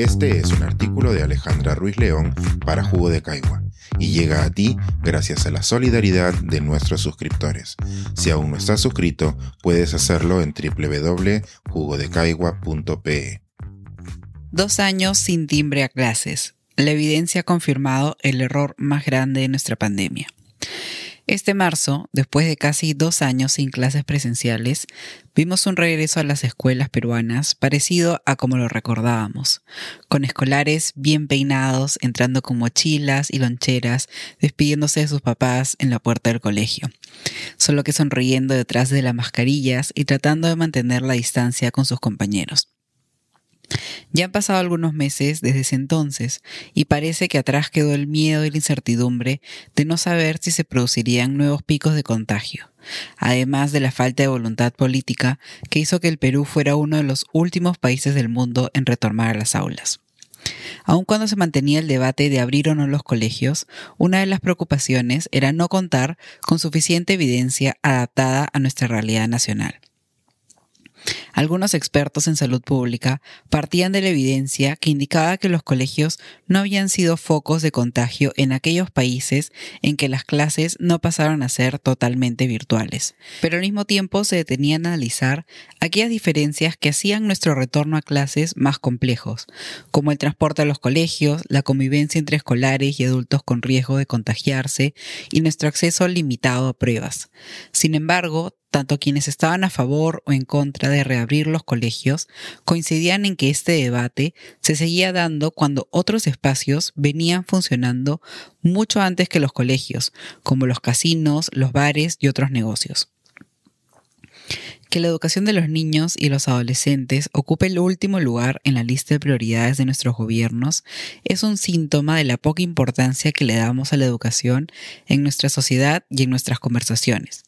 Este es un artículo de Alejandra Ruiz León para Jugo de Caigua y llega a ti gracias a la solidaridad de nuestros suscriptores. Si aún no estás suscrito, puedes hacerlo en www.jugodecaigua.pe. Dos años sin timbre a clases. La evidencia ha confirmado el error más grande de nuestra pandemia. Este marzo, después de casi dos años sin clases presenciales, vimos un regreso a las escuelas peruanas parecido a como lo recordábamos, con escolares bien peinados, entrando con mochilas y loncheras, despidiéndose de sus papás en la puerta del colegio, solo que sonriendo detrás de las mascarillas y tratando de mantener la distancia con sus compañeros. Ya han pasado algunos meses desde ese entonces y parece que atrás quedó el miedo y la incertidumbre de no saber si se producirían nuevos picos de contagio, además de la falta de voluntad política que hizo que el Perú fuera uno de los últimos países del mundo en retornar a las aulas. Aun cuando se mantenía el debate de abrir o no los colegios, una de las preocupaciones era no contar con suficiente evidencia adaptada a nuestra realidad nacional. Algunos expertos en salud pública partían de la evidencia que indicaba que los colegios no habían sido focos de contagio en aquellos países en que las clases no pasaron a ser totalmente virtuales, pero al mismo tiempo se detenían a analizar aquellas diferencias que hacían nuestro retorno a clases más complejos, como el transporte a los colegios, la convivencia entre escolares y adultos con riesgo de contagiarse y nuestro acceso limitado a pruebas. Sin embargo, tanto quienes estaban a favor o en contra de reabrir los colegios coincidían en que este debate se seguía dando cuando otros espacios venían funcionando mucho antes que los colegios, como los casinos, los bares y otros negocios. Que la educación de los niños y los adolescentes ocupe el último lugar en la lista de prioridades de nuestros gobiernos es un síntoma de la poca importancia que le damos a la educación en nuestra sociedad y en nuestras conversaciones.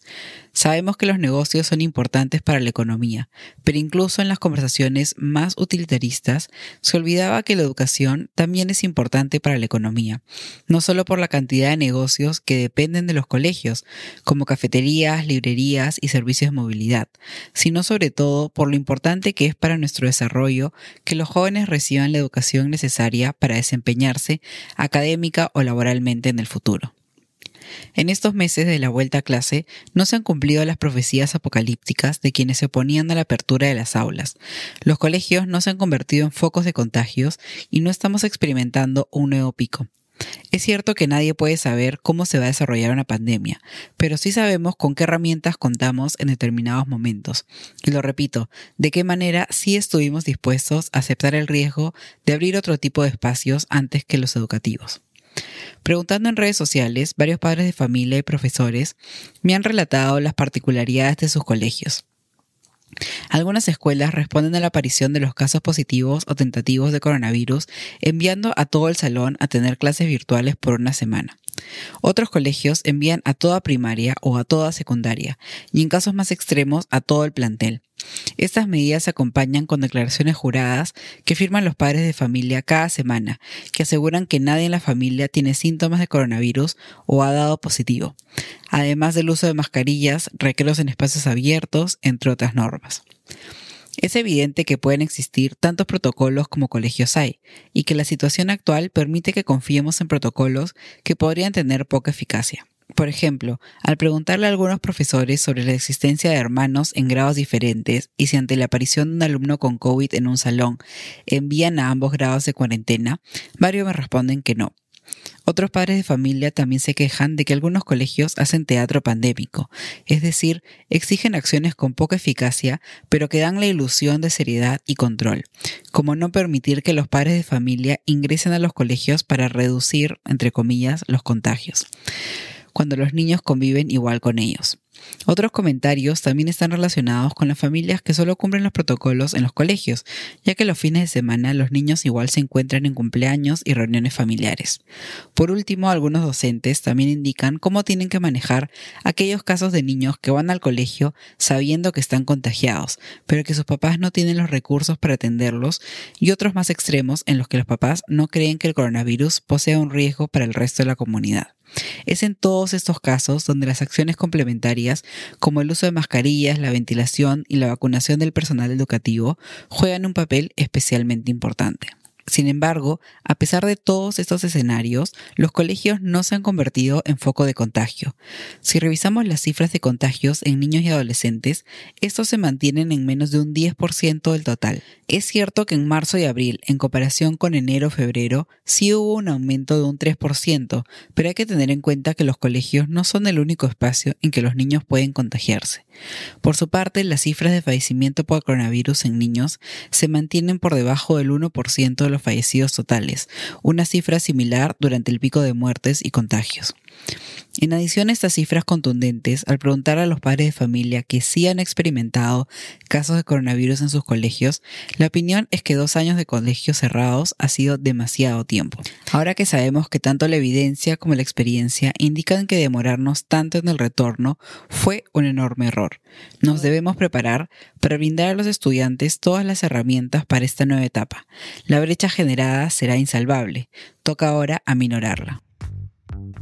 Sabemos que los negocios son importantes para la economía, pero incluso en las conversaciones más utilitaristas se olvidaba que la educación también es importante para la economía, no solo por la cantidad de negocios que dependen de los colegios, como cafeterías, librerías y servicios de movilidad, sino sobre todo por lo importante que es para nuestro desarrollo que los jóvenes reciban la educación necesaria para desempeñarse académica o laboralmente en el futuro. En estos meses de la vuelta a clase no se han cumplido las profecías apocalípticas de quienes se oponían a la apertura de las aulas. Los colegios no se han convertido en focos de contagios y no estamos experimentando un nuevo pico. Es cierto que nadie puede saber cómo se va a desarrollar una pandemia, pero sí sabemos con qué herramientas contamos en determinados momentos. Y lo repito, de qué manera sí estuvimos dispuestos a aceptar el riesgo de abrir otro tipo de espacios antes que los educativos. Preguntando en redes sociales, varios padres de familia y profesores me han relatado las particularidades de sus colegios. Algunas escuelas responden a la aparición de los casos positivos o tentativos de coronavirus enviando a todo el salón a tener clases virtuales por una semana. Otros colegios envían a toda primaria o a toda secundaria y en casos más extremos a todo el plantel. Estas medidas se acompañan con declaraciones juradas que firman los padres de familia cada semana, que aseguran que nadie en la familia tiene síntomas de coronavirus o ha dado positivo, además del uso de mascarillas, recreos en espacios abiertos, entre otras normas. Es evidente que pueden existir tantos protocolos como colegios hay, y que la situación actual permite que confiemos en protocolos que podrían tener poca eficacia. Por ejemplo, al preguntarle a algunos profesores sobre la existencia de hermanos en grados diferentes y si ante la aparición de un alumno con COVID en un salón envían a ambos grados de cuarentena, varios me responden que no. Otros padres de familia también se quejan de que algunos colegios hacen teatro pandémico, es decir, exigen acciones con poca eficacia, pero que dan la ilusión de seriedad y control, como no permitir que los padres de familia ingresen a los colegios para reducir, entre comillas, los contagios cuando los niños conviven igual con ellos. Otros comentarios también están relacionados con las familias que solo cumplen los protocolos en los colegios, ya que los fines de semana los niños igual se encuentran en cumpleaños y reuniones familiares. Por último, algunos docentes también indican cómo tienen que manejar aquellos casos de niños que van al colegio sabiendo que están contagiados, pero que sus papás no tienen los recursos para atenderlos, y otros más extremos en los que los papás no creen que el coronavirus posea un riesgo para el resto de la comunidad. Es en todos estos casos donde las acciones complementarias, como el uso de mascarillas, la ventilación y la vacunación del personal educativo, juegan un papel especialmente importante. Sin embargo, a pesar de todos estos escenarios, los colegios no se han convertido en foco de contagio. Si revisamos las cifras de contagios en niños y adolescentes, estos se mantienen en menos de un 10% del total. Es cierto que en marzo y abril, en comparación con enero-febrero, sí hubo un aumento de un 3%, pero hay que tener en cuenta que los colegios no son el único espacio en que los niños pueden contagiarse. Por su parte, las cifras de fallecimiento por coronavirus en niños se mantienen por debajo del 1% de los fallecidos totales, una cifra similar durante el pico de muertes y contagios. En adición a estas cifras contundentes, al preguntar a los padres de familia que sí han experimentado casos de coronavirus en sus colegios, la opinión es que dos años de colegios cerrados ha sido demasiado tiempo. Ahora que sabemos que tanto la evidencia como la experiencia indican que demorarnos tanto en el retorno fue un enorme error, nos debemos preparar para brindar a los estudiantes todas las herramientas para esta nueva etapa. La brecha generada será insalvable. Toca ahora aminorarla.